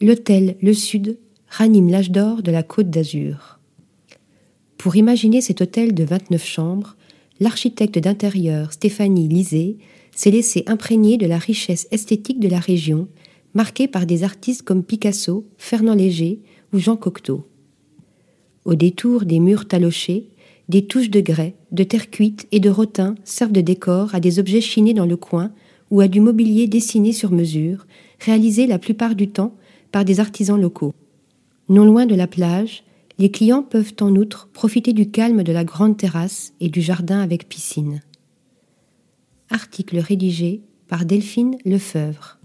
l'hôtel Le Sud ranime l'âge d'or de la Côte d'Azur. Pour imaginer cet hôtel de 29 chambres, l'architecte d'intérieur Stéphanie Lisée s'est laissé imprégner de la richesse esthétique de la région, marquée par des artistes comme Picasso, Fernand Léger ou Jean Cocteau. Au détour des murs talochés, des touches de grès, de terre cuite et de rotin servent de décor à des objets chinés dans le coin ou à du mobilier dessiné sur mesure, réalisé la plupart du temps par des artisans locaux. Non loin de la plage, les clients peuvent en outre profiter du calme de la grande terrasse et du jardin avec piscine. Article rédigé par Delphine Lefeuvre.